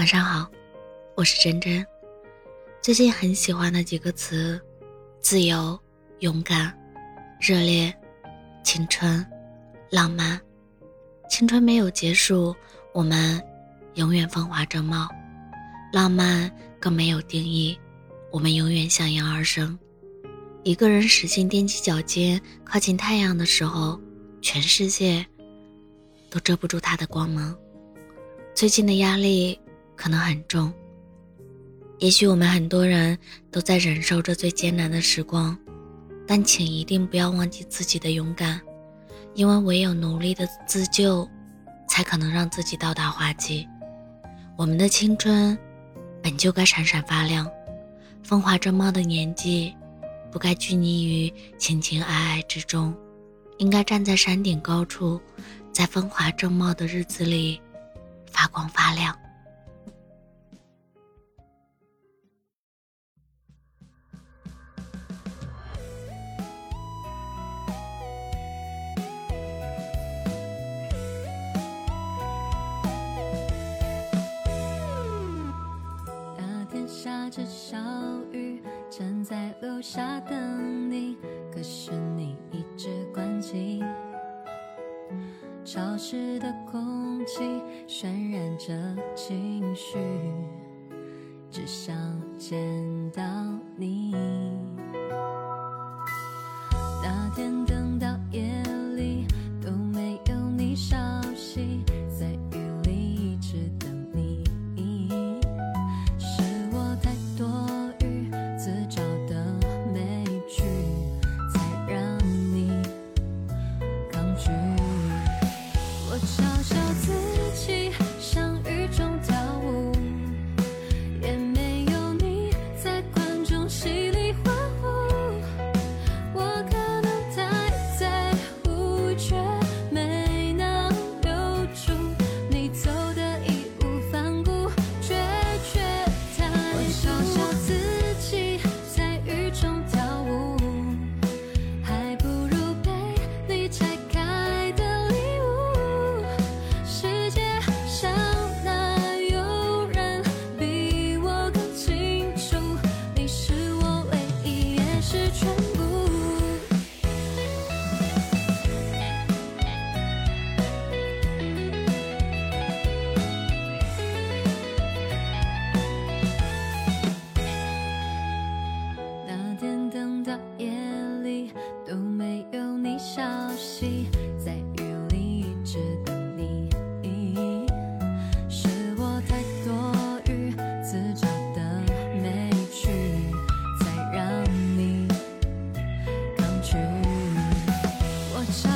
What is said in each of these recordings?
晚上好，我是真真。最近很喜欢的几个词：自由、勇敢、热烈、青春、浪漫。青春没有结束，我们永远风华正茂；浪漫更没有定义，我们永远向阳而生。一个人使劲踮起脚尖靠近太阳的时候，全世界都遮不住他的光芒。最近的压力。可能很重，也许我们很多人都在忍受着最艰难的时光，但请一定不要忘记自己的勇敢，因为唯有努力的自救，才可能让自己到达花季。我们的青春本就该闪闪发亮，风华正茂的年纪，不该拘泥于情情爱爱之中，应该站在山顶高处，在风华正茂的日子里发光发亮。着小雨，站在楼下等你，可是你一直关机。潮湿的空气渲染着情绪，只想见到你。那天等嘲笑自己。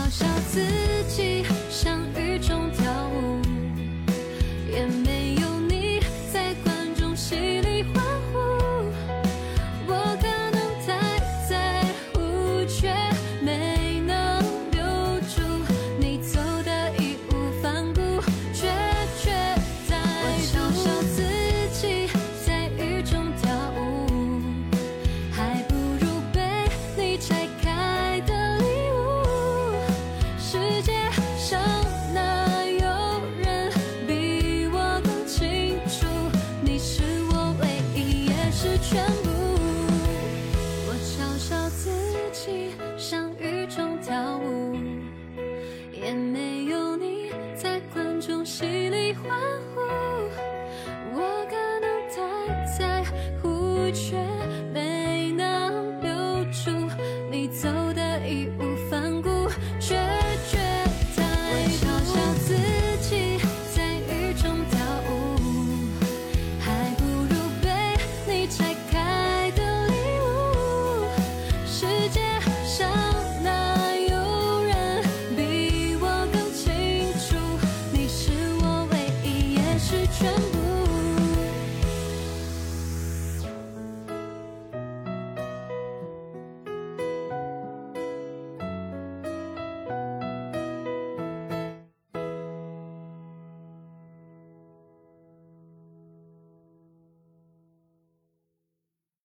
嘲笑自己相遇。